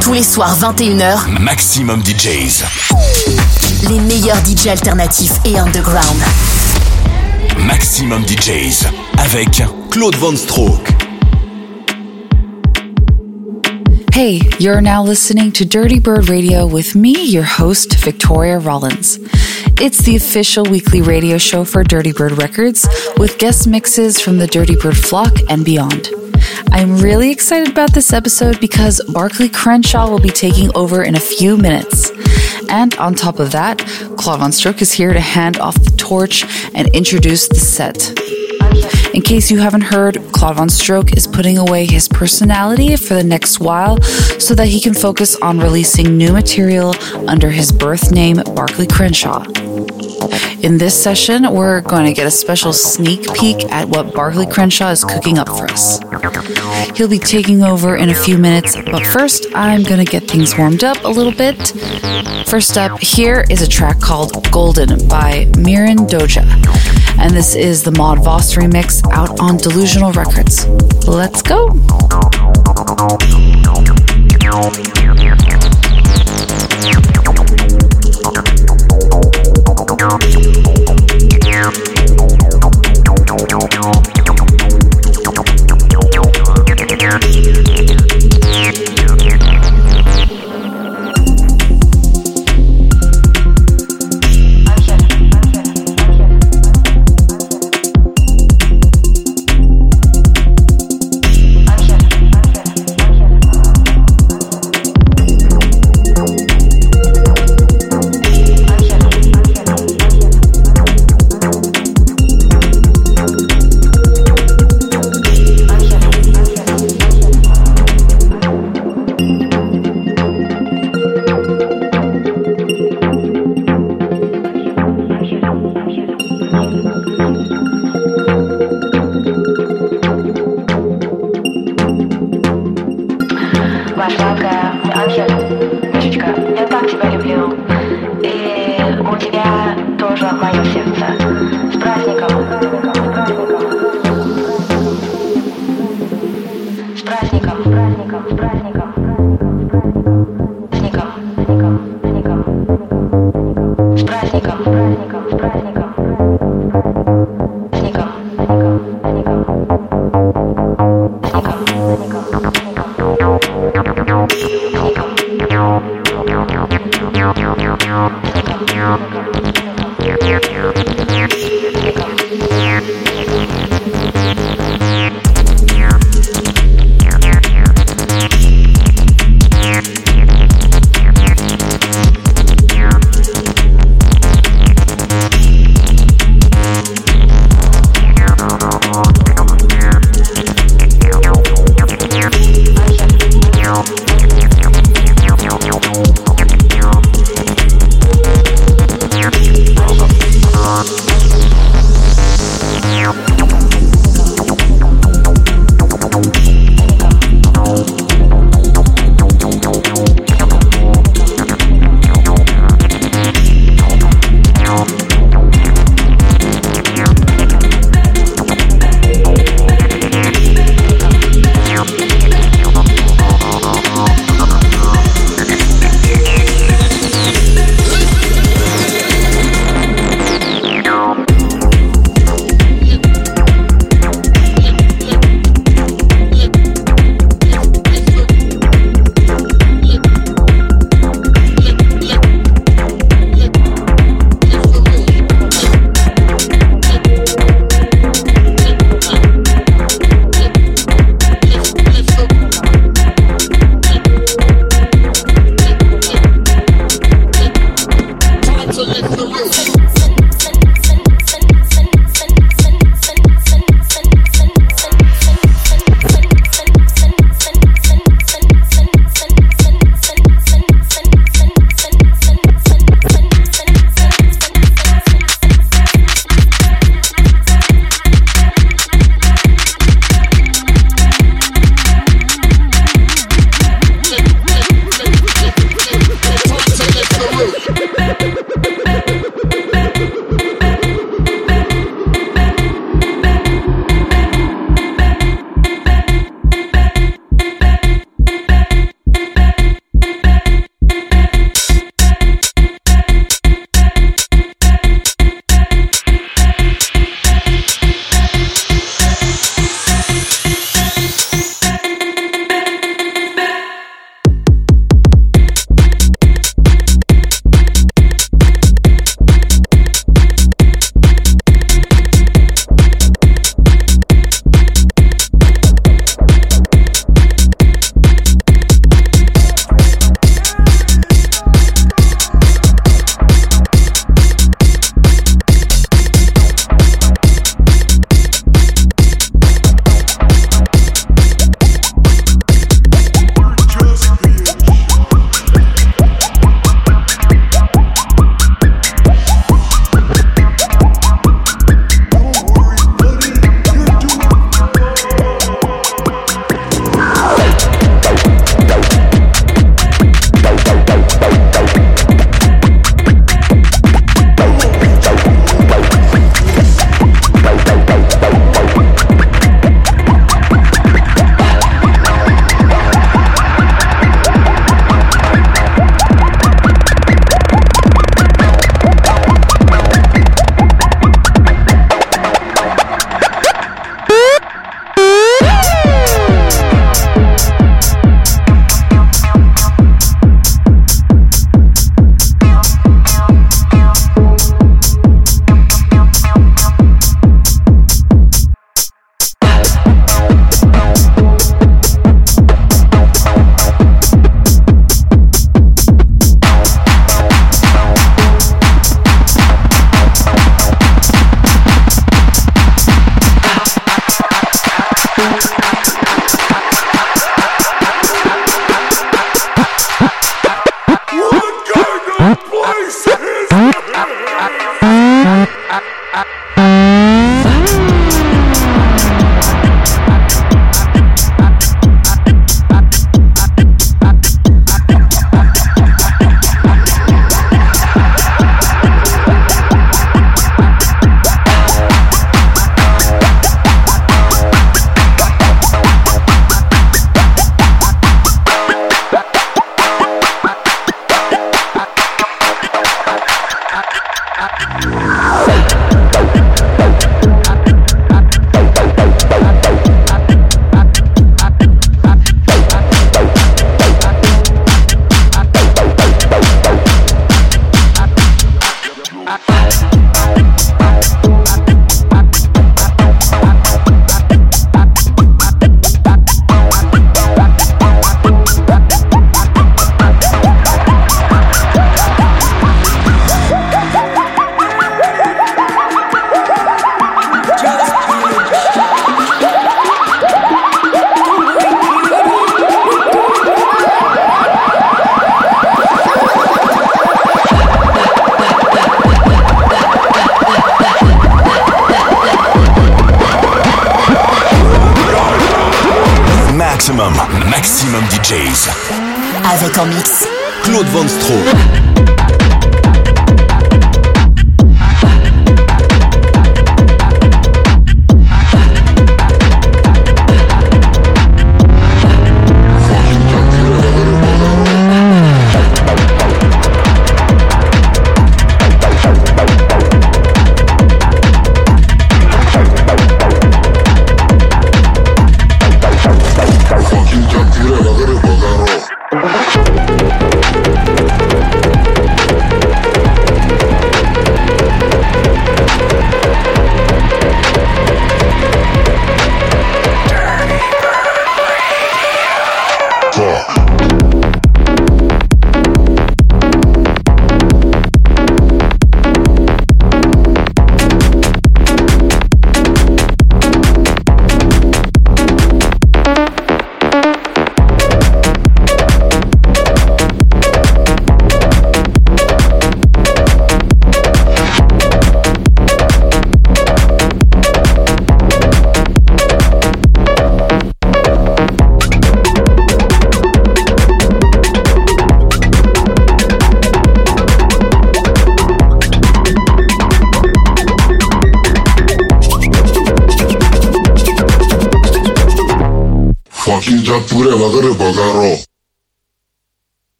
Tous les soirs 21h, Maximum DJs. Les meilleurs DJs alternatifs et underground. Maximum DJs avec Claude Von Stroke. Hey, you're now listening to Dirty Bird Radio with me, your host, Victoria Rollins. It's the official weekly radio show for Dirty Bird Records with guest mixes from the Dirty Bird flock and beyond. I'm really excited about this episode because Barclay Crenshaw will be taking over in a few minutes. And on top of that, Claude Von Stroke is here to hand off the torch and introduce the set. In case you haven't heard, Claude Von Stroke is putting away his personality for the next while so that he can focus on releasing new material under his birth name, Barclay Crenshaw. In this session, we're going to get a special sneak peek at what Barclay Crenshaw is cooking up for us. He'll be taking over in a few minutes, but first, I'm going to get things warmed up a little bit. First up, here is a track called Golden by Miran Doja, and this is the Maud Voss remix out on Delusional Records. Let's go!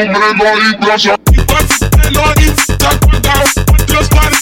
tu me le dois y gracia. Y vas, te lo te.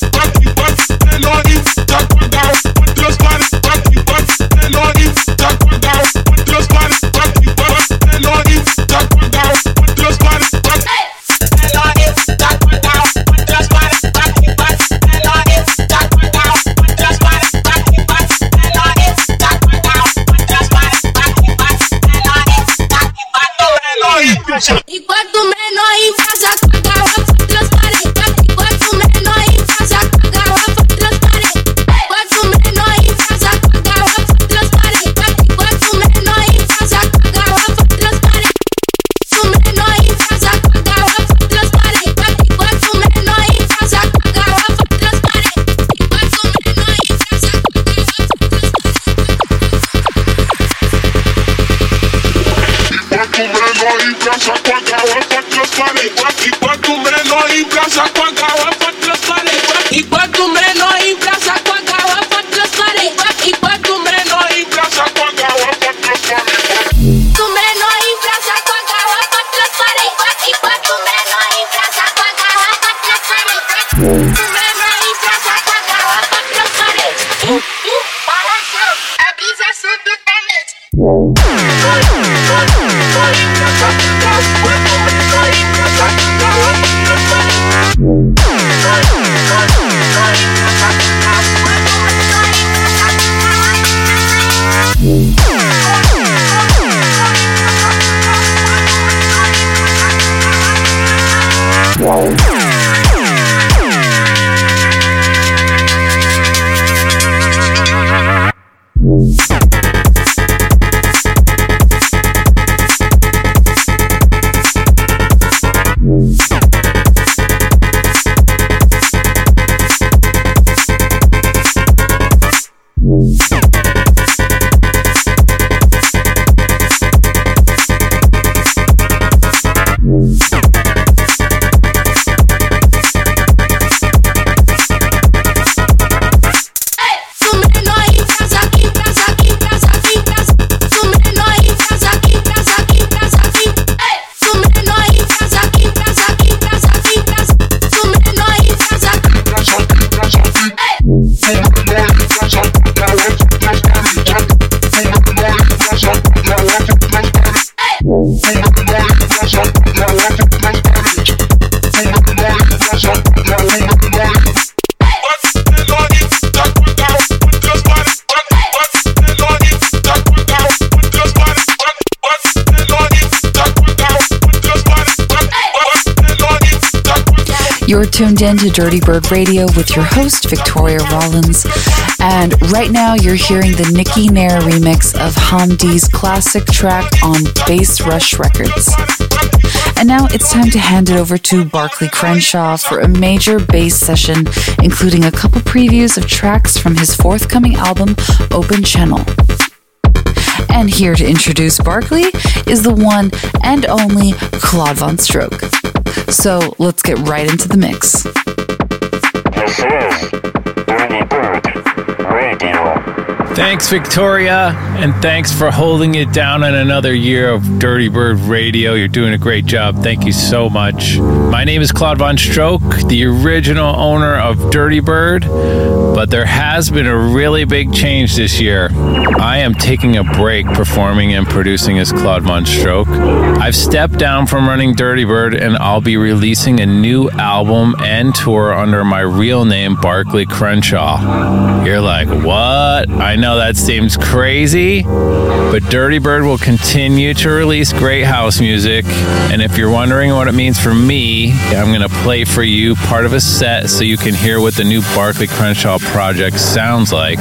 Tuned in to Dirty Bird Radio with your host, Victoria Rollins. And right now, you're hearing the Nikki Nair remix of Hamdi's classic track on Bass Rush Records. And now it's time to hand it over to Barclay Crenshaw for a major bass session, including a couple previews of tracks from his forthcoming album, Open Channel. And here to introduce Barclay is the one and only Claude Von Stroke. So let's get right into the mix. This Thanks, Victoria, and thanks for holding it down on another year of Dirty Bird Radio. You're doing a great job. Thank you so much. My name is Claude Von Stroke, the original owner of Dirty Bird, but there has been a really big change this year. I am taking a break performing and producing as Claude Von Stroke. I've stepped down from running Dirty Bird, and I'll be releasing a new album and tour under my real name, Barclay Crenshaw. You're like, what? I know that seems crazy, but Dirty Bird will continue to release great house music. And if you're wondering what it means for me, I'm going to play for you part of a set so you can hear what the new Barclay Crenshaw project sounds like.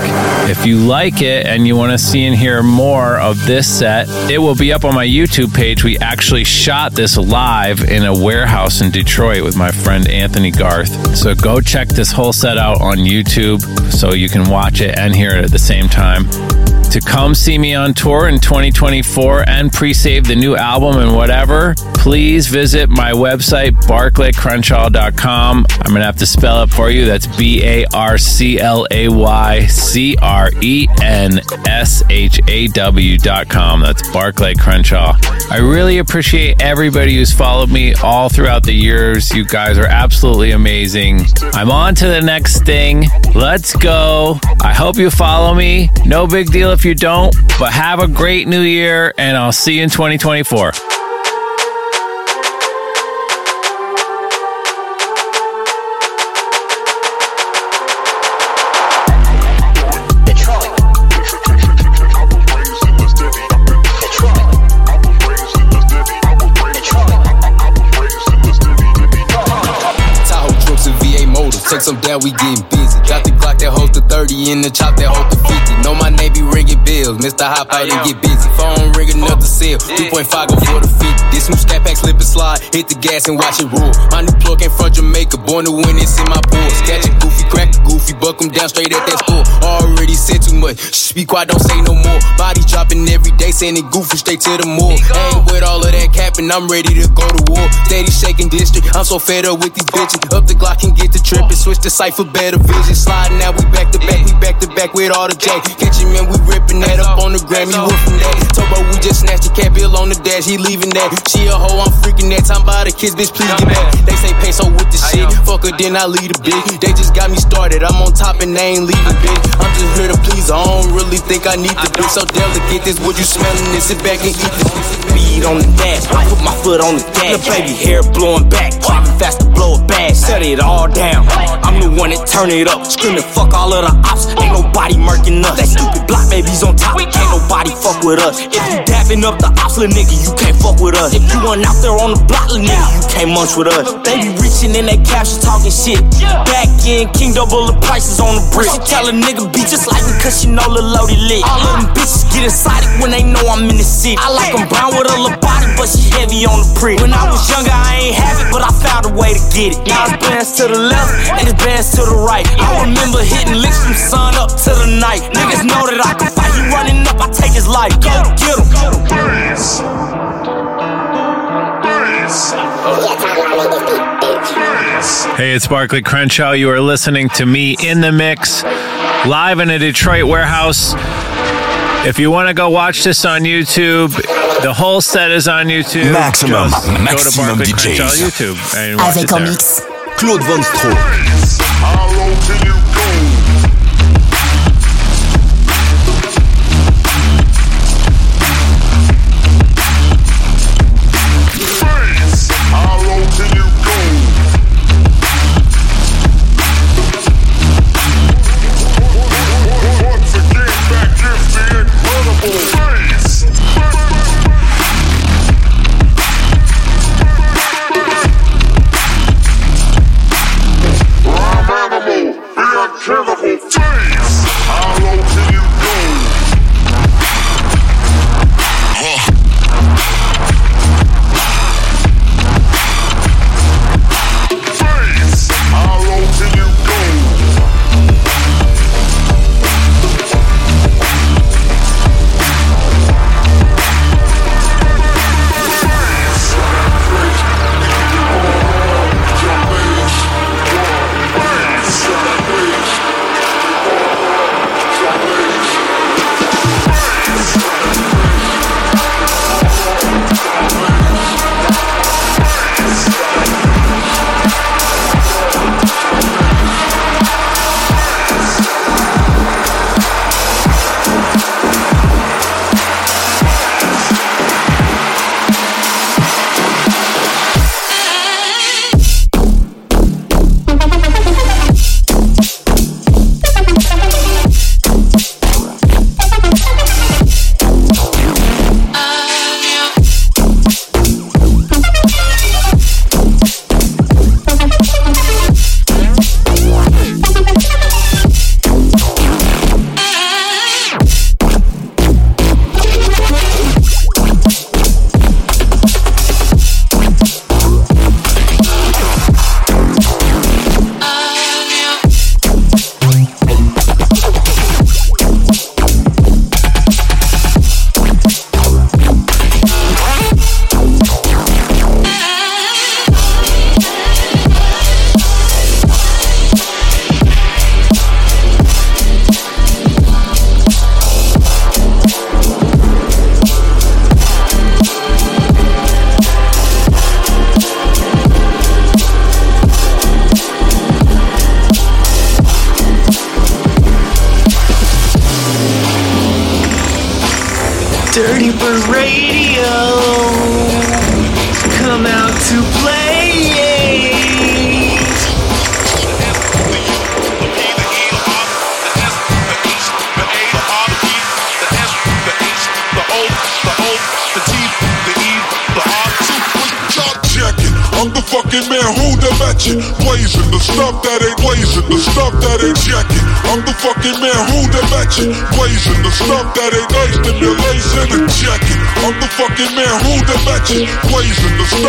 If you like it and you want to see and hear more of this set, it will be up on my YouTube page. We actually shot this live in a warehouse in Detroit with my friend Anthony Garth. So go check this whole set out on YouTube so you can watch it and hear it at the same time time to come see me on tour in 2024 and pre-save the new album and whatever, please visit my website, barclaycrenshaw.com. I'm going to have to spell it for you. That's B A R C L A Y C R E N S H A W.com. That's Barclay Crenshaw. I really appreciate everybody who's followed me all throughout the years. You guys are absolutely amazing. I'm on to the next thing. Let's go. I hope you follow me. No big deal if you don't, but have a great new year and I'll see you in 2024. Tahoe trucks and VA motors. Take some down, we getting busy. Got 30 in the chop that holds the 50. Know my name be ringing bills. Mr. Hop out and get busy. Phone ringing up the cell. 2.5 go for the 50. This new scat pack slip and slide. Hit the gas and watch it roll. My new plug came from Jamaica. Born to win, it's in my pores. Catch a goofy, crack a goofy. Buck 'em down straight at that score. Already said too much. Shh, be quiet, don't say no more. Body dropping every day, sending goofy straight to the morgue. Ain't with all of that capping, I'm ready to go to war. Steady shaking district. I'm so fed up with these bitches. Up the Glock and get the trip and Switch the for better vision. Sliding now, we back to back. We back to back with all the J. Catch him and we ripping that up on the Grammy. Whoop from that. Turbo, we just snatched the cat bill on the dash. He leaving that. She a hoe, I'm freaking that. Time by the kids, bitch, please get back. They say peso with the shit. Fuck her, then I leave a bitch. They just got me started. I'm on top and they ain't leaving, bitch. I'm just here to please. I don't really think I need to be so delicate. This what you smelling this. Sit back and eat this. Speed on the dash, I put my foot on the gas. The baby hair blowing back, driving fast to blow a bag. Set it all down. I'm the one that turn it up, screaming fuck all of the ops. Ain't nobody murking us. That stupid block baby's on top, can't nobody fuck with us. If you dapping up the ops, little nigga, you can't fuck with us. If you run out there on the block, little nigga, you can't munch with us. They be reaching in that caption talking shit. Back in, King double the prices on the brick. She tell a nigga be just like me, cause she know the loaded lit. Uh-huh. All of them bitches get excited when they know I'm in the city. I like them brown with a little body, but she heavy on the prick. When I was younger, I ain't have it, but I found a way to get it. Now it's bands to the left and it's bands to the right. I remember hitting licks from sun up to the night. Niggas know that I can fight. He running up, I take his life. Go get him. Hey, it's Barclay Crenshaw. You are listening to me in the mix, live in a Detroit warehouse. If you want to go watch this on YouTube, the whole set is on YouTube. Maxximum, Just go to maxximum DJs. Crenshaw YouTube and watch it Avec en there. mix Claude Von Stroke.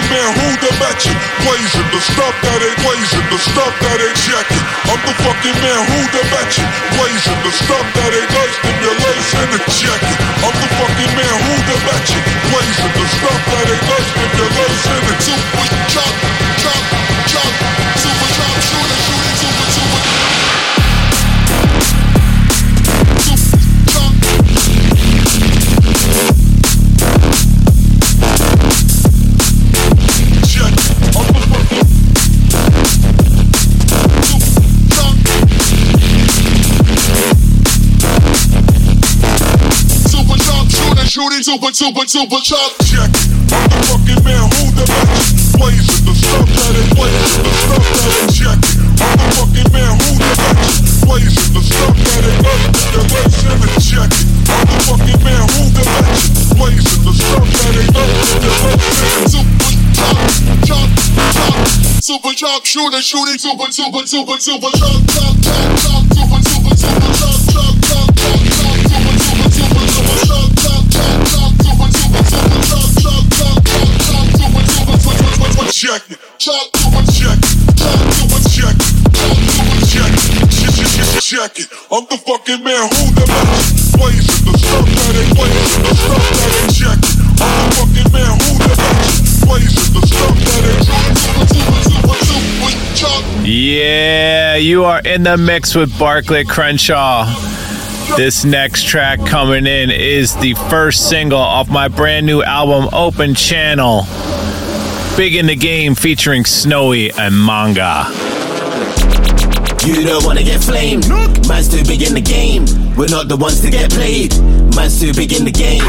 who the match. Blazing the stuff that it blazing the stuff that it check. I'm the fucking man who the match. Blazing the stuff that it manipulation and check. I'm the fucking man who the match. Blazing the stuff that it manipulation. Super chop, check. Other fucking man, who the fuck's blazing the sub? Check. Other fucking man, who the fuck's blazing the sub? Check. Other fucking man, who the fuck's blazing the sub? Check. Super chop, chop. chop. Super chop, shooter, shooting, super, super, super, super chop, chop, chop, chop, super, super, super check it. Chop to a check. Chop to a check. Chop to a check. Check it. I'm the fucking man who the best. Blazing the stuff that ain't blazing. The stuff that ain't check it. I'm the fucking man who the best. Blazing the stuff that ain't Yeah, you are in the mix with Barclay Crenshaw. This next track coming in is the first single off my brand new album, Open Channel. Big in the Game featuring Snowy and Manga. You don't wanna get flamed. Man's too big in the game. We're not the ones to get played. Man's too big in the game.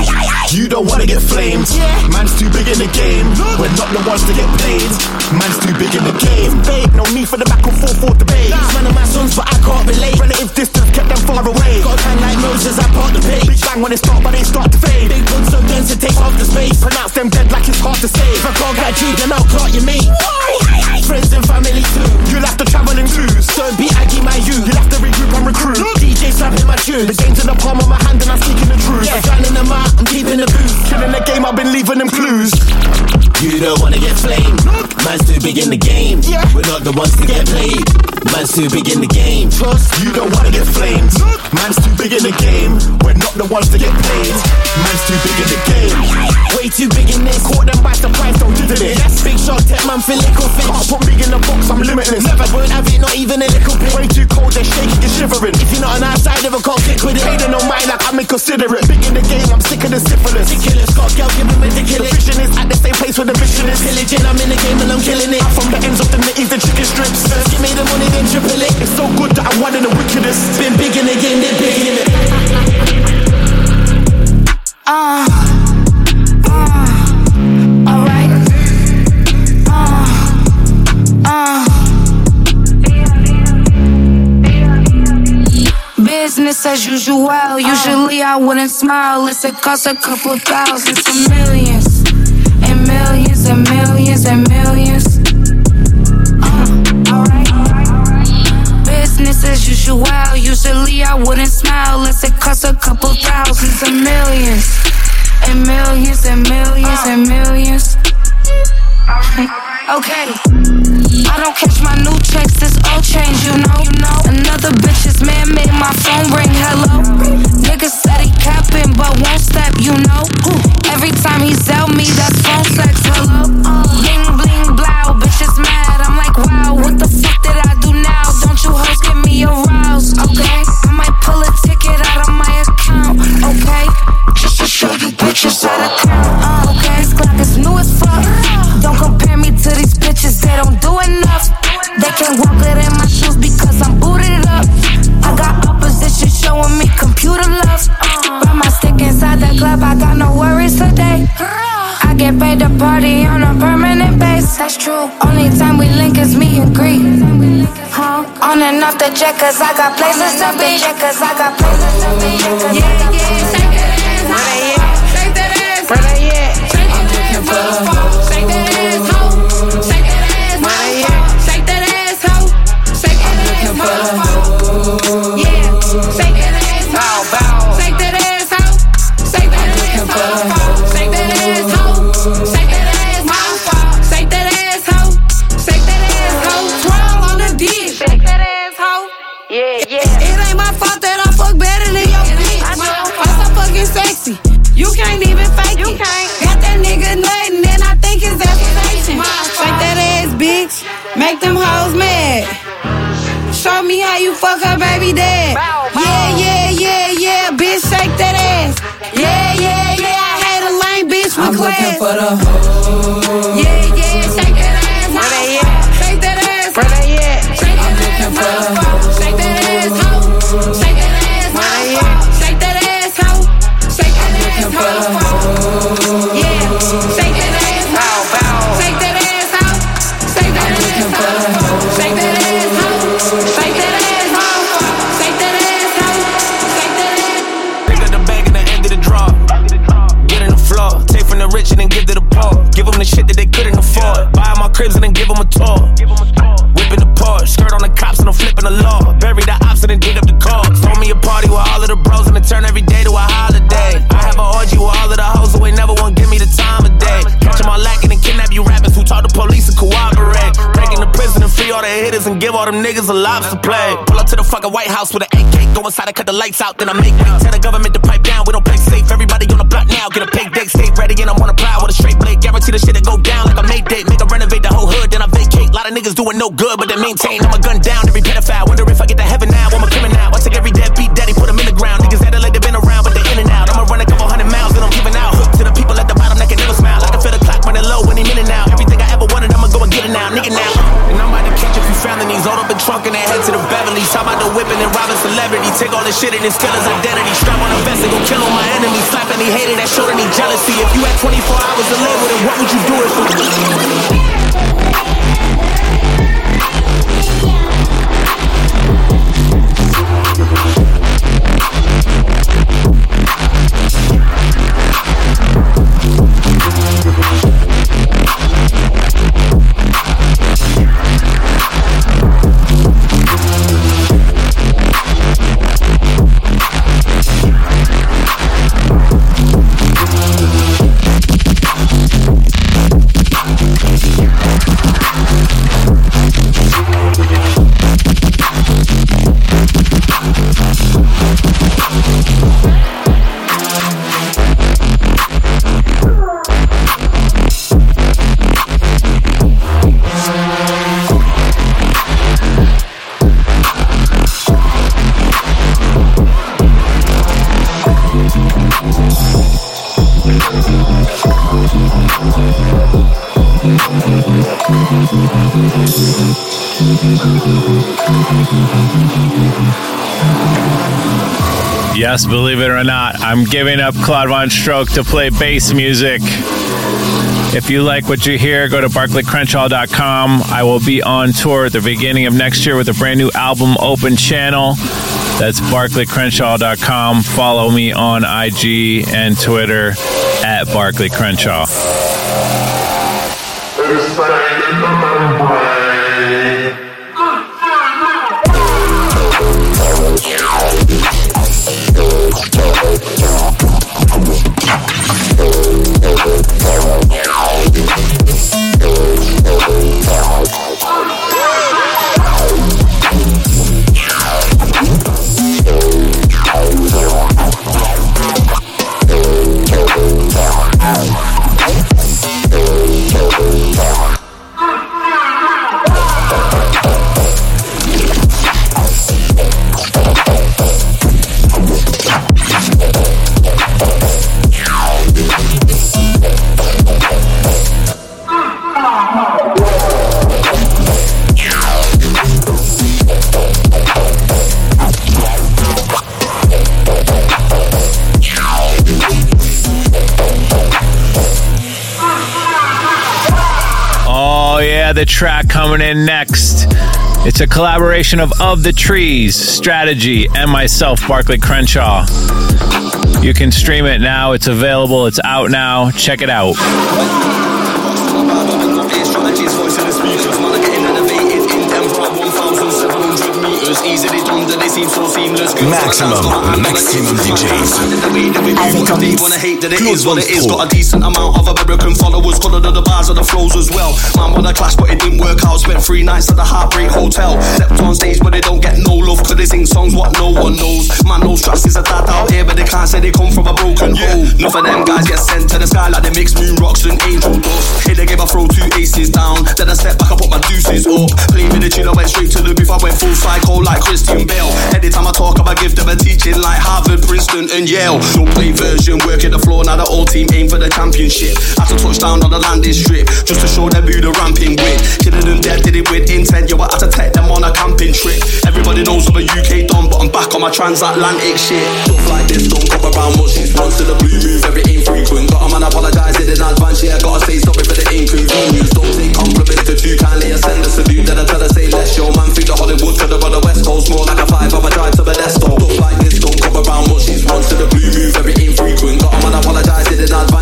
You don't wanna get flamed. Man's too big in the game. We're not the ones to get played. Man's too big in the game. Babe, no need for the back and forth for debate. Man are my sons, but I can't relate. Relative distance kept them far away. Got a time like Moses, I part the page. Big bang when it start, but they start to fade. Big guns so dense it takes off the space. Pronounce them dead like it's hard to say. If I can't get you, then I'll clock your mate. Friends and family too. You'll have to travel in twos. Don't be Aggie, my you. You'll have to regroup and recruit. DJ slapping my tune. The game's in the palm of my hand and I'm speaking the truth. I'm drowning them out, I'm keeping the boost. Killing the game, I've been leaving them clues. You don't wanna get flamed. Man's too big in the game. We're not the ones to get played. Man's too big in the game. Trust, you don't wanna get flamed. Man's too big in the game. We're not the ones to get played. Man's too big in the game. Way too big in this. Caught them by surprise, don't do this. That's big shot, tech man for little fish. Can't put me in a box, I'm limitless. Never won't have it, not even a little bit. Way too cold, they're shaking, you're shivering. If you're not an outsider, I can't click with it. They don't mine, like I'm inconsiderate. Big in the game, I'm sick of the syphilis. Ridiculous, got girl giving me The ridiculous. vision is at the same place where the mission is. Pillaging, I'm in the game and I'm killing it. From the ends of the nitties, the chicken strips. First give me the money, then triple it. It's so good that I'm one in the wickedest. Been big in the game, they're big in it. Uh, Business as usual. Usually I wouldn't smile. It's it costs a couple thousand to millions. And millions and millions and millions. Business as usual. Usually I wouldn't smile. Unless it costs a couple thousands of millions. And millions and millions and millions. Okay. I don't catch my new checks, it's all change, you know. You know. Another bitch's man made my phone ring, hello. Nigga said he capping, but won't step, you know. Every time he sell me, that's phone sex, hello. Bling, bling, blow, bitch is mad. I'm like, wow, what the fuck did I do now? Don't you hoes get me aroused, okay? I might pull a ticket out of my account, okay? Just to show you bitches how to count, uh, okay? Clock is new as fuck. Don't compare me to these bitches, they don't do enough. They can't walk it in my shoes because I'm booted up. I got opposition showing me computer love. Run my stick inside the club, I got no worries today. I get paid to party on a permanent base. That's true. Only time we link is me and greet. Huh? On and off the jet, cause I got places to be. Cause I got places to be. Yeah, yeah, Shake that ass, ho. Shake that ass, ho. Shake that ass, ho. Make them hoes mad. Show me how you fuck her baby dad. Yeah, yeah, yeah, yeah, bitch, shake that ass. Yeah, yeah, yeah, I hate a lame bitch with I'm class. looking for the hoe. Cribs and then give them a tour. Whipping the Porsche. Skirt on the cops and I'm flipping the law. Bury the ops and then dig up the cars. Throw me a party with all of the bros all the hitters and give all them niggas a lobster play. Pull up to the fucking White House with an AK. Go inside and cut the lights out, then I make way. Tell the government to pipe down. We don't play safe. Everybody on the block now. Get a pay date, stay ready, and I'm on a prowl with a straight blade. Guarantee the shit to go down like a May date. Make a renovate the whole hood, then I vacate. Lot of niggas doing no good, but they maintain. I'm a gun down every pedophile. Wonder if I get to heaven now. I'm a criminal. I take every deadbeat daddy, put 'em in the ground. Niggas that like they been around, but they in and out. I'ma run a couple hundred miles, then I'm giving out. Hook to the people at the bottom that can never smile. I can feel the clock running low he in and. Everything I ever wanted, I'ma go and get it now, nigga now. All up in trunk and they head to the Beverly. Talk about the whipping and robbing celebrity. Take all this shit and then steal his identity. Strap on a vest and go kill all my enemies. Slap any hater that showed any jealousy. If you had 24 hours to live with it, what would you do it for? I'm giving up Claude Von Stroke to play bass music. If you like what you hear, go to barclaycrenshaw.com. I will be on tour at the beginning of next year with a brand new album, Open Channel. That's barclaycrenshaw.com. Follow me on IG and Twitter at Barclay. Track coming in next. It's a collaboration of Of the Trees, Strategy, and myself, Barclay Crenshaw. You can stream it now. It's available. It's out now. Check it out. Maxximum, maxximum DJs. They wanna hate that it is what it is. Got a decent amount of American followers. Colored of the bars and the flows as well. Man wanna clash, but it didn't work out. Spent three nights at the Heartbreak Hotel. Stepped on stage, but they don't get no love. Cause they sing songs what no one knows. Man, no stress is a dad out here, but they can't say they come from a broken home. Enough of them guys get sent to the sky like they mix moon rocks and angel dust. Hit the game, I throw two aces down. Then I step back, I put my deuces up. Play me the tune, I went straight to the booth. I went full psycho like Christian Bale. Anytime I talk, I give them a teaching like Harvard, Princeton, and Yale. No play version, working the floor. Now the whole team aim for the championship. Had to touch down on the landing strip just to show them who the ramping with. Killing them dead, did it with intent. Yo, I had to take them on a camping trip. Everybody knows I'm a UK don, but I'm back on my transatlantic shit. Stuff like this don't come around much. Once to the blue move, very infrequent. Got a man apologize in advance. Yeah, gotta say sorry for the inconvenience. Don't take compliments to too kindly. I send a salute, then I tell her say less. Yo, man, think the Hollywood to the brother West Coast more like a five hour drive to Modesto. Stuff like this don't come around much. Once to the blue move, very infrequent. Got a man apologize in advance.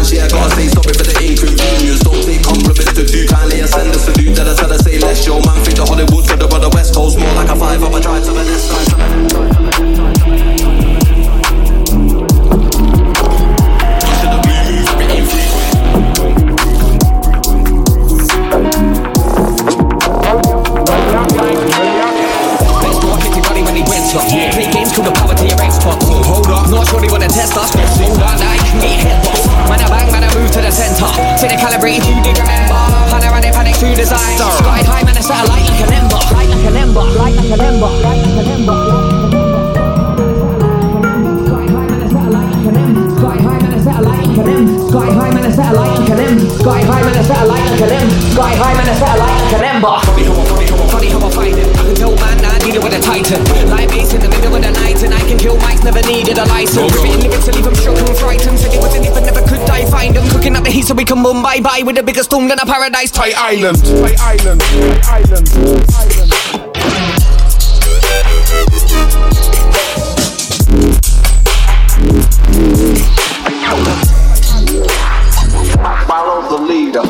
paradise, Toy Island. Toy Island. Toy Island. Toy Island. Follow the leader.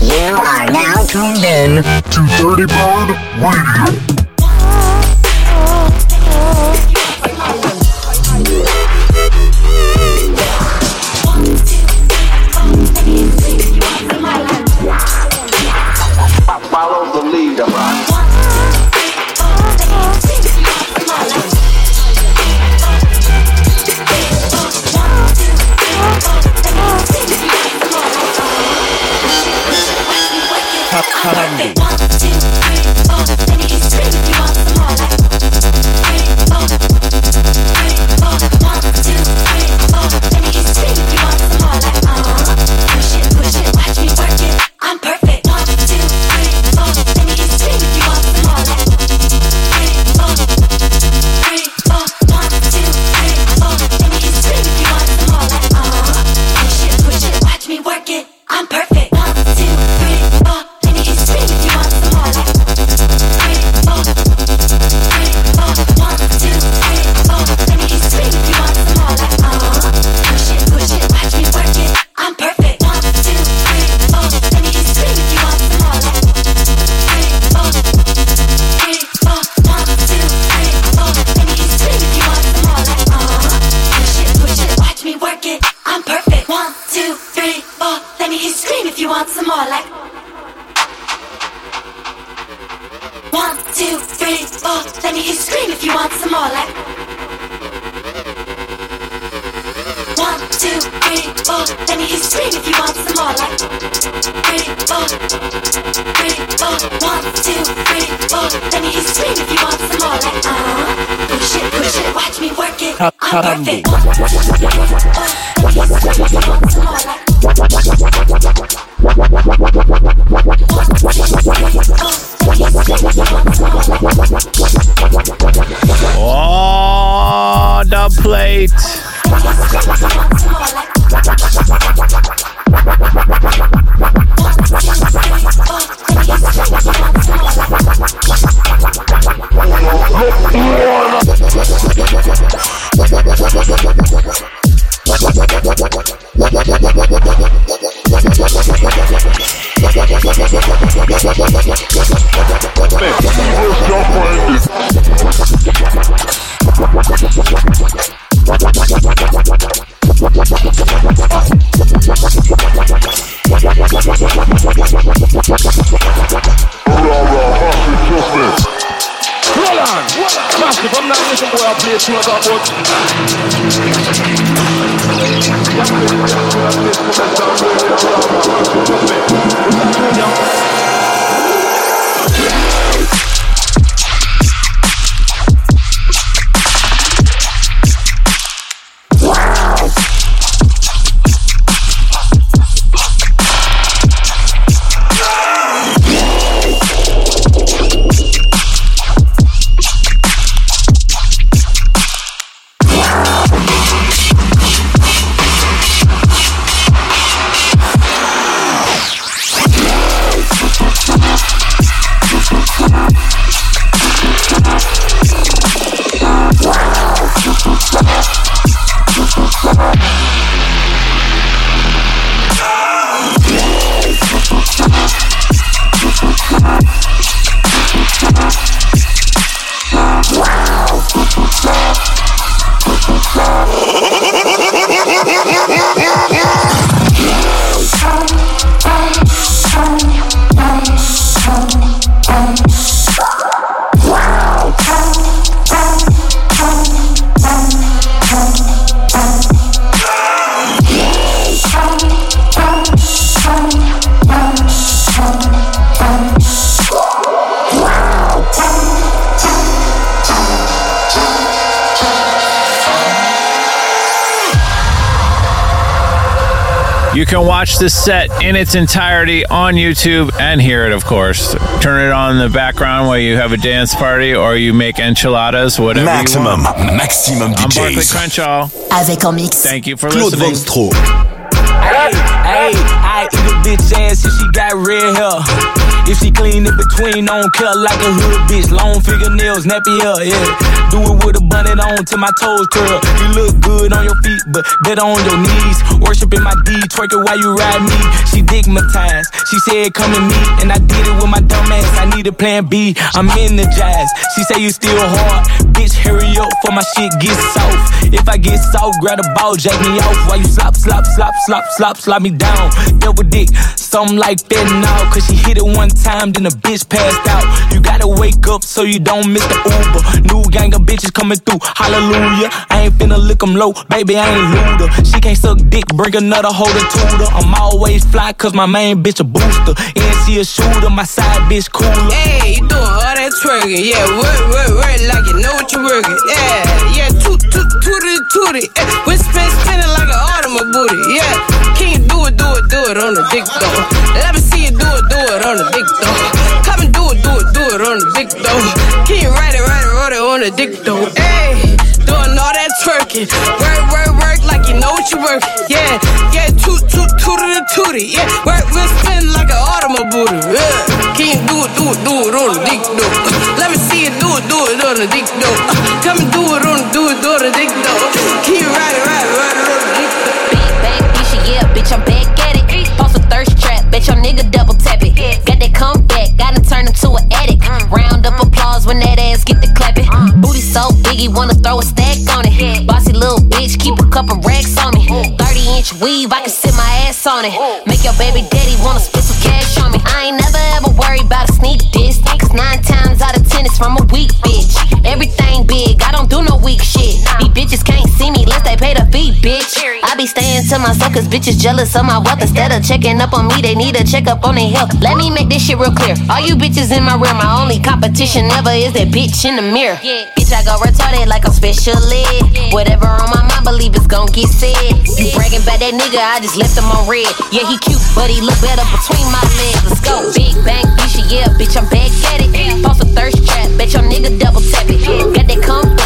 You are now tuned in to Dirty Bird Radio. Calamity. You can watch the set in its entirety on YouTube and hear it, of course. Turn it on in the background while you have a dance party or you make enchiladas, whatever Maxximum, you want. maxximum I'm Barclay DJs. Crenshaw. Avec en mix. Thank you for Claude listening. Von Hey, hey, I eat a bitch ass if she got red hair. If she clean in between, don't care like a hood bitch. Long fingernails, nappy hair, yeah. Do it with a bonnet on till my toes curl. You look good on your feet, but better on your knees. Worshiping my D, twerk it while you ride me. She digmatized. She said, come and meet, and I did it with my dumb ass. I need a plan B. I'm energized. She say you still hard. Bitch, hurry up for my shit get soft. If I get soft, grab the ball, jack me off. While you slop, slop, slop, slop, slop, slop me down. Double dick, something like that now. Cause she hit it one time, then the bitch passed out. You gotta wake up so you don't miss the Uber. New gang of bitches coming through, hallelujah. I ain't finna lick 'em low, baby, I ain't looter. She can't suck dick, bring another holder to her. I'm always fly, cause my main bitch a booster. And she a shooter, my side bitch cooler. Hey, you doing all that twerking? Yeah, work, work, work like you know what you're working. Yeah, yeah, toot, toot, tooty, tooty. Yeah, spin, spinning like an automobile booty. Yeah, can you do it, do it, do it on the dick though? Let me see you do it, do it on the dick though. Come and do it, do it, do it on the dick though. Can you ride it, ride it, ride it on the dick though? Hey, doing all that twerking. Work, work, work like you know what you're working. Yeah, yeah, toot, toot, tooty, tooty. Yeah, work, we spin like an automobile booty. Yeah, can you do it, do it, do it on the dick though? Let me see you do it, do it on the dick though. Come and do it on, do it, do it on the dick though. Can you ride it, ride it, ride it on the dick though? Big bang, bitch, yeah, bitch, I'm back at it. Post a thirst trap, bitch, your nigga double tap it. Got that comeback, gotta turn him to an addict. Mm. Round up mm. applause when that ass get the clapping. Mm. Booty so big, he wanna throw a stack on it. Bossy little bitch, keep a couple racks on me. 30 inch weave, I can sit my ass on it. Make your baby daddy wanna split some cash on. I ain't never ever worried about a sneak diss. Nine times out of ten it's from a weak bitch. Everything big, I don't do no weak shit. These bitches can't see me unless they pay the fee, bitch. I be staying to myself cause bitches jealous of my wealth. Instead of checking up on me, they need a check up on their health. Let me make this shit real clear. All you bitches in my rear, my only competition ever is that bitch in the mirror. Bitch, I go retarded like I'm special ed. Whatever on my mind, believe it's gon' get said. You bragging about that nigga, I just left him on red. Yeah, he cute, but he look better between my legs. Let's go. Big bang, bitch, yeah, bitch, I'm back at it. Post a thirst trap, bet your nigga double tap. Got that comeback,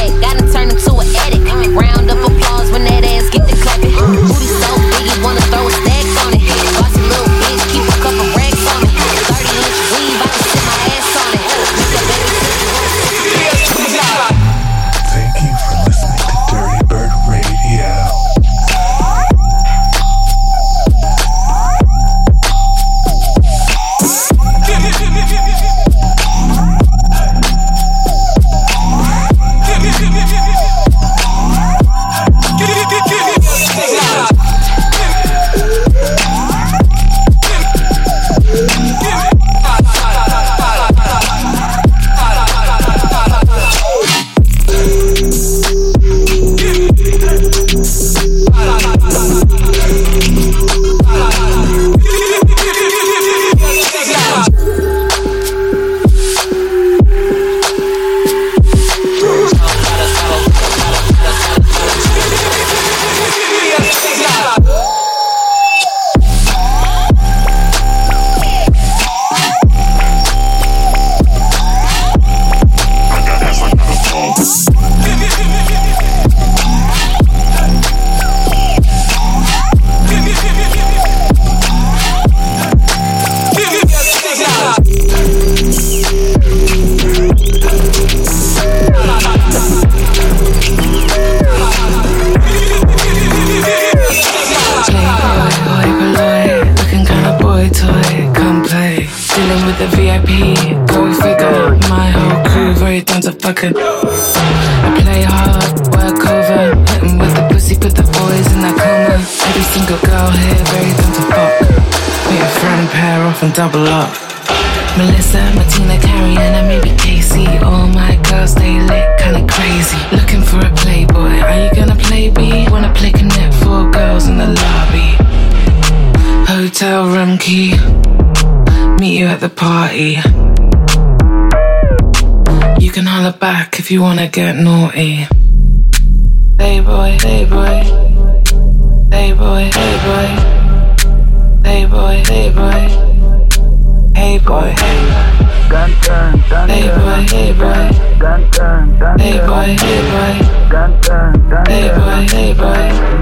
get naughty. Hey boy, hey boy. Hey boy, hey boy. boy, hey boy. Hey boy, hey Gun turn, dun Hey boy, hey boy. Gun turn, dun Hey boy, hey boy. Gun turn, dun Hey boy, hey boy.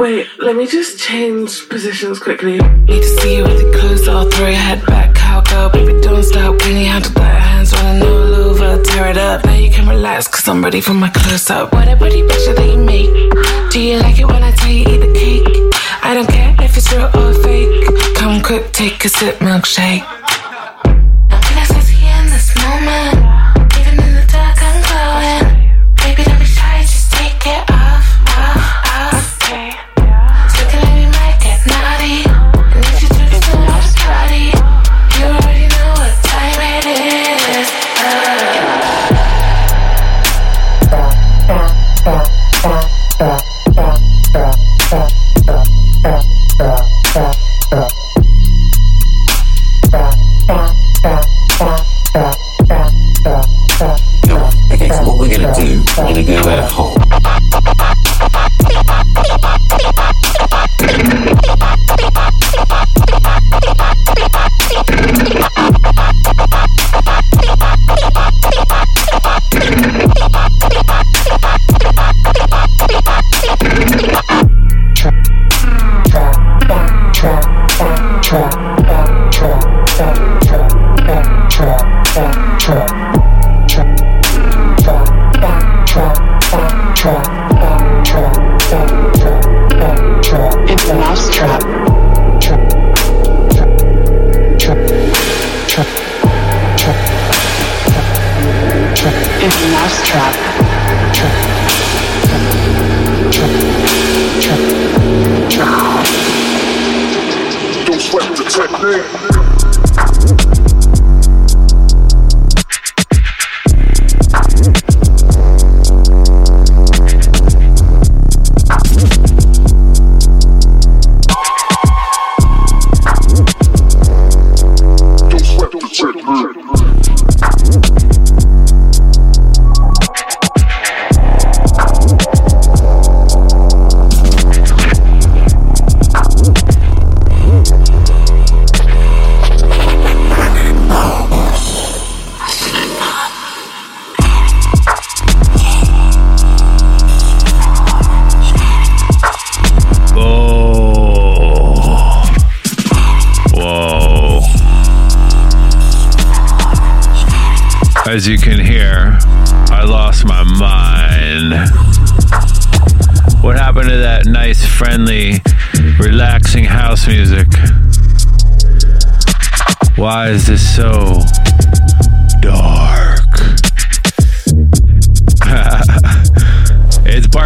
Wait, let me just change positions quickly. Need to see you with the clothes off, throw your head back, cause I'm ready for my close up. What a pretty picture that you make. Do you like it when I tell you eat the cake? I don't care if it's real or fake. Come quick, take a sip, milkshake.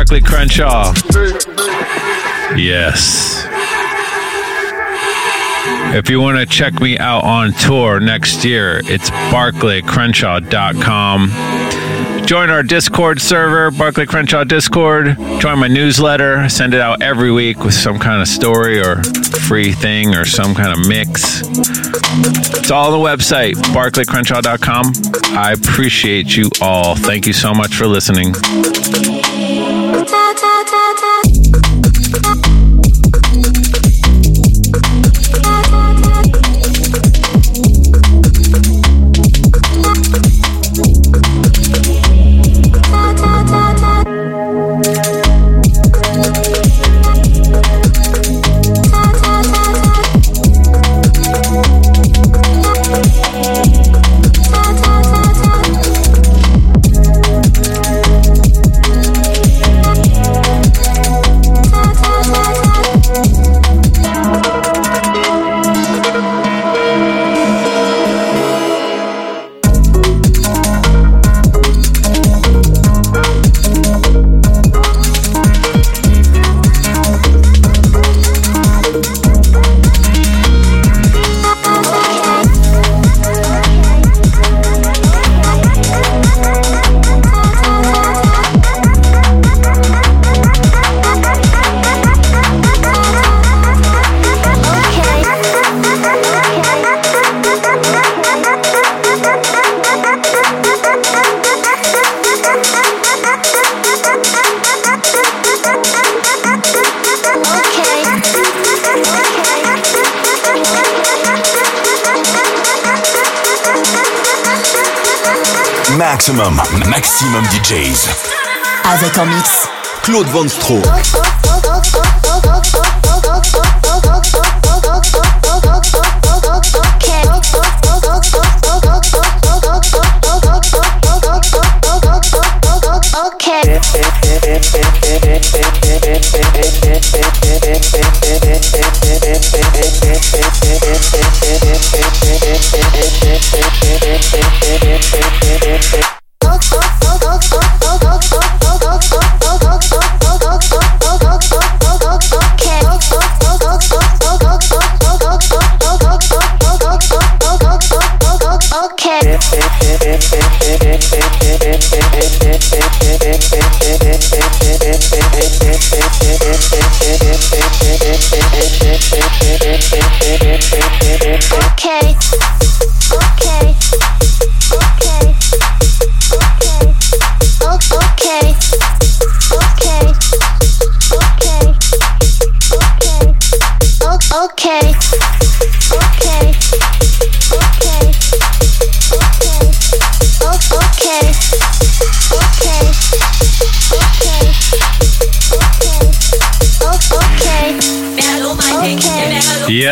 Barclay Crenshaw. Yes. If you want to check me out on tour next year, it's barclaycrenshaw.com. Join our Discord server, Barclay Crenshaw Discord. Join my newsletter. I send it out every week with some kind of story or free thing or some kind of mix. It's all on the website, barclaycrenshaw.com. I appreciate you all. Thank you so much for listening. Claude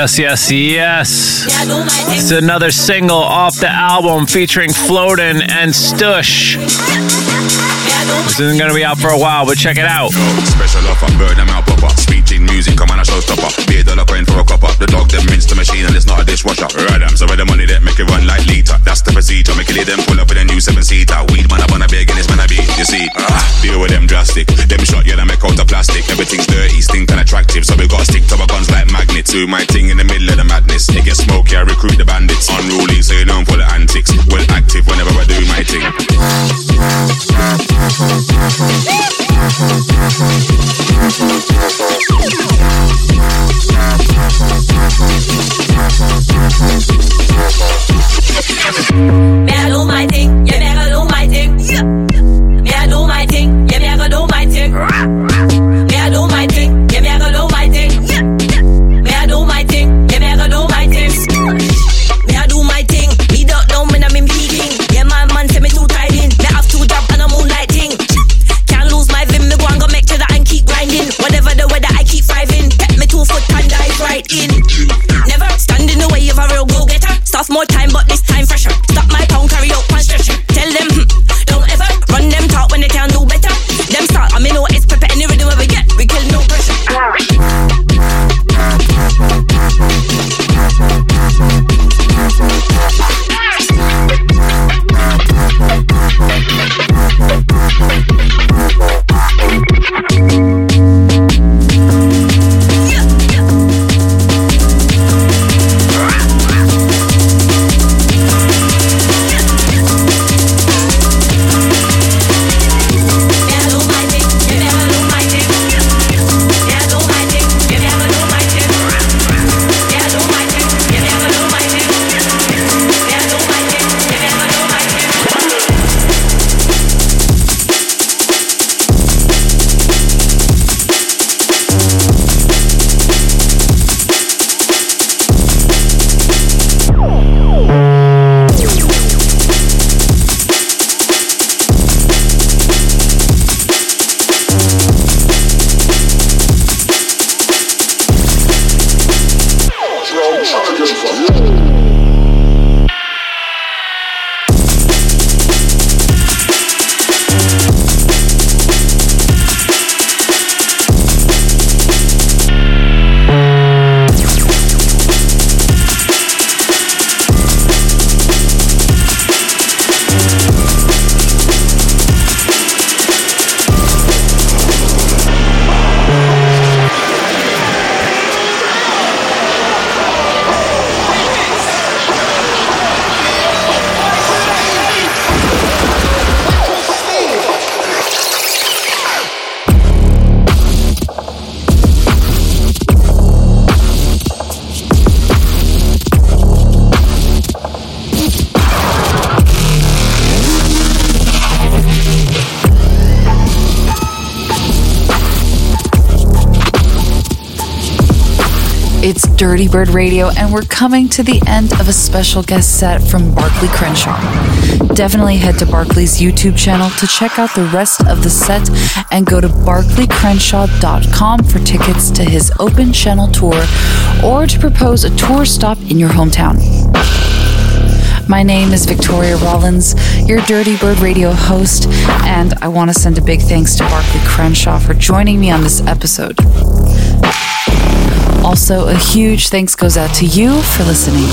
Yes, yes, yes. It's another single off the album featuring Floatin' and Stush. This isn't gonna be out for a while, but check it out. Special offer, bird them out. Music, come on a showstopper. Be a dollar coin for a copper. The dog them rinse the machine and it's not a dishwasher. Radam, so where the money that make it run like liter. That's the procedure. Make it them pull up with a new seven seater. Weed man, I wanna be again, it's man I be. You see, ah, deal with them drastic. Them shot, yeah, they make out of plastic. Everything's dirty, stink and attractive. So we gotta stick to our guns like magnets. Do my thing in the middle of the madness. It gets smoky, I recruit the bandits. Unruly, so you know I'm full of antics. Well active whenever I do my thing. Dirty Bird Radio, and we're coming to the end of a special guest set from Barclay Crenshaw. Definitely head to Barclay's YouTube channel to check out the rest of the set and go to barclaycrenshaw.com for tickets to his open channel tour or to propose a tour stop in your hometown. My name is Victoria Rollins, your Dirty Bird Radio host, and I want to send a big thanks to Barclay Crenshaw for joining me on this episode. Also, a huge thanks goes out to you for listening.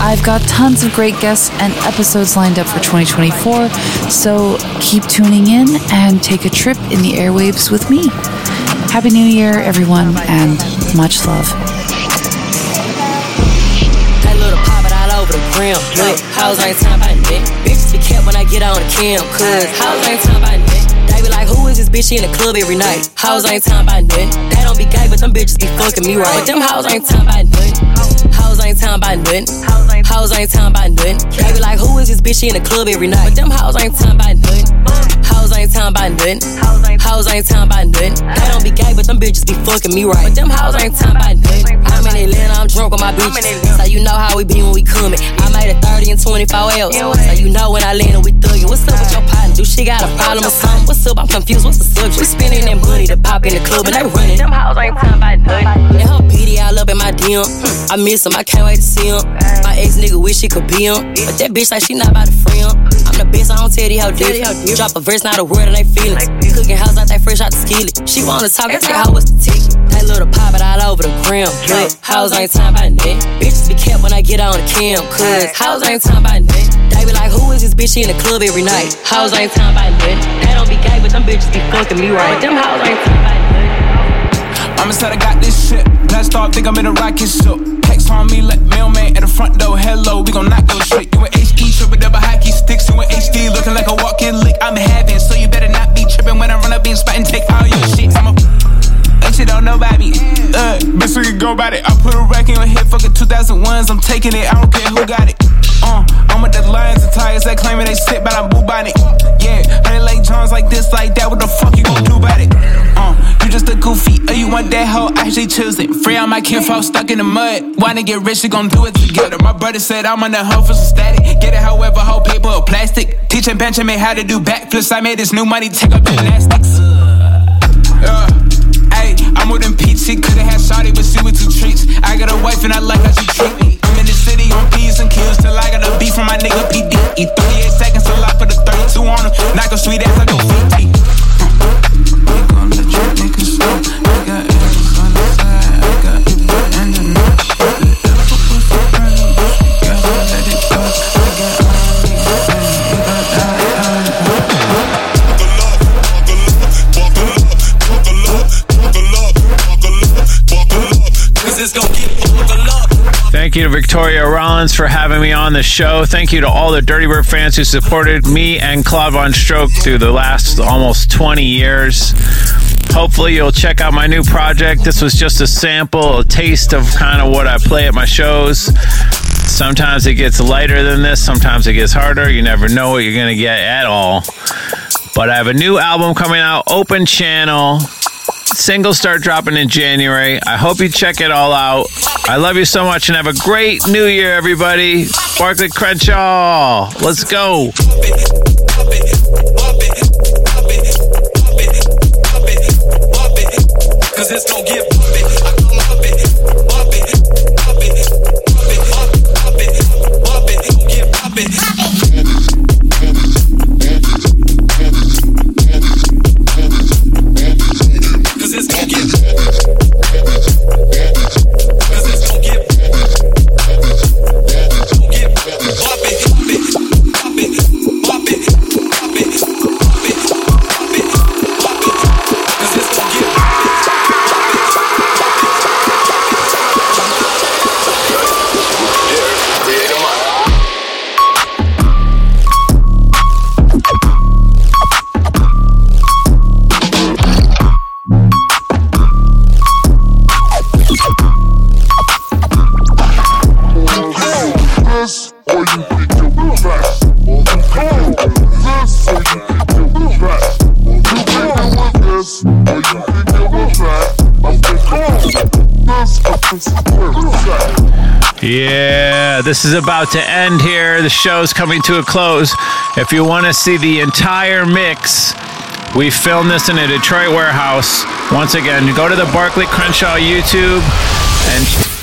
I've got tons of great guests and episodes lined up for 2024, so keep tuning in and take a trip in the airwaves with me. Happy New Year, everyone, and much love. Look, about that. Bitches be kept when I get on the cam. Cause about that. They be like, who is this bitch She in the club every night? Hoes ain't talking about that. They don't be gay, but them bitches be fucking me right. But them hoes ain't time about that. Hoes ain't talking about nothing. Hoes ain't time about nothing. They be like, who is this bitch She in the club every night? But them hoes ain't time about nothing. Hoes ain't talking about nothing. Hoes ain't talking about nothing. They don't be gay, but them bitches be fucking me right. But them hoes ain't talking about nothing. I'm in Atlanta, I'm drunk on my bitches. So you know how we be when we coming. I made a 30 and 24 L's. So you know when I land and we thuggin'. What's up with your partner? Do she got a problem or something? What's up? I'm confused. What's the subject? We spending that money to pop in the club and they running. Them hoes ain't talking about nothing. And her PD all up in my DM. Hmm. I miss him, I can't wait to see him. My ex nigga wish he could be him. But that bitch like she not about to free him. The best, I don't tell you how different. Drop a verse, not a word, and they feelings. Cooking house out that fresh out the skillet. She wanna talk, I tell her what's the ticket. They little pop it all over the gram. Look, hoes ain't talking about that. Bitches be kept when I get on the cam. Cause hoes ain't talking about that. They be like, who is this bitch she in the club every night? Hoes ain't talking about that. They don't be gay, but them bitches be fucking me right. But them hoes ain't talking about that. I'm inside, I got this shit. Last off, think I'm in a rocket ship. Text on me, let mailman at the front door. Hello, we gon' knock those straight. You an HE trippin' double hockey sticks. You an HD looking like a walk-in lick. I'm having, so you better not be trippin' when I run up in spot and take all your shit. I'm a Ain't shit on nobody. Uh, best we can go about it. I put a rack in your head, fucking 2001s. I'm taking it, I don't care who got it. Uh, I'm with the lions and tigers that claiming they sit, but I'm boo on it. Yeah, honey like Jones like this, like that. What the fuck you gon' do about it? Uh, you just a goofy, or you want that hoe? I actually choose it. Free all my kinfolk stuck in the mud. Wanna get rich, you gon' do it together. My brother said I'm on the hoe for some static. Get it however, whole paper or plastic. Teaching Benjamin how to do backflips. I made this new money, take up gymnastics. Uh, With them peachy, could've had shawty, but she was two treats. I got a wife and I like how she treat me. I'm in the city on P's and kills till I got a beef from my nigga PD. 38 seconds till I put a 32 on him. Knock a sweet ass, I go VT. Thank you to Victoria Rollins for having me on the show. Thank you to all the Dirty Bird fans who supported me and Claude Von Stroke through the last almost 20 years. Hopefully, you'll check out my new project. This was just a sample, a taste of kind of what I play at my shows. Sometimes it gets lighter than this, sometimes it gets harder. You never know what you're going to get at all. But I have a new album coming out, Open Channel. Singles start dropping in January. I hope you check it all out. I love you so much and have a great new year, everybody. Barclay Crenshaw, let's go. Cause it's gon' get Yeah, this is about to end here. The show's coming to a close. If you want to see the entire mix, we filmed this in a Detroit warehouse. Once again, go to the Barclay Crenshaw YouTube and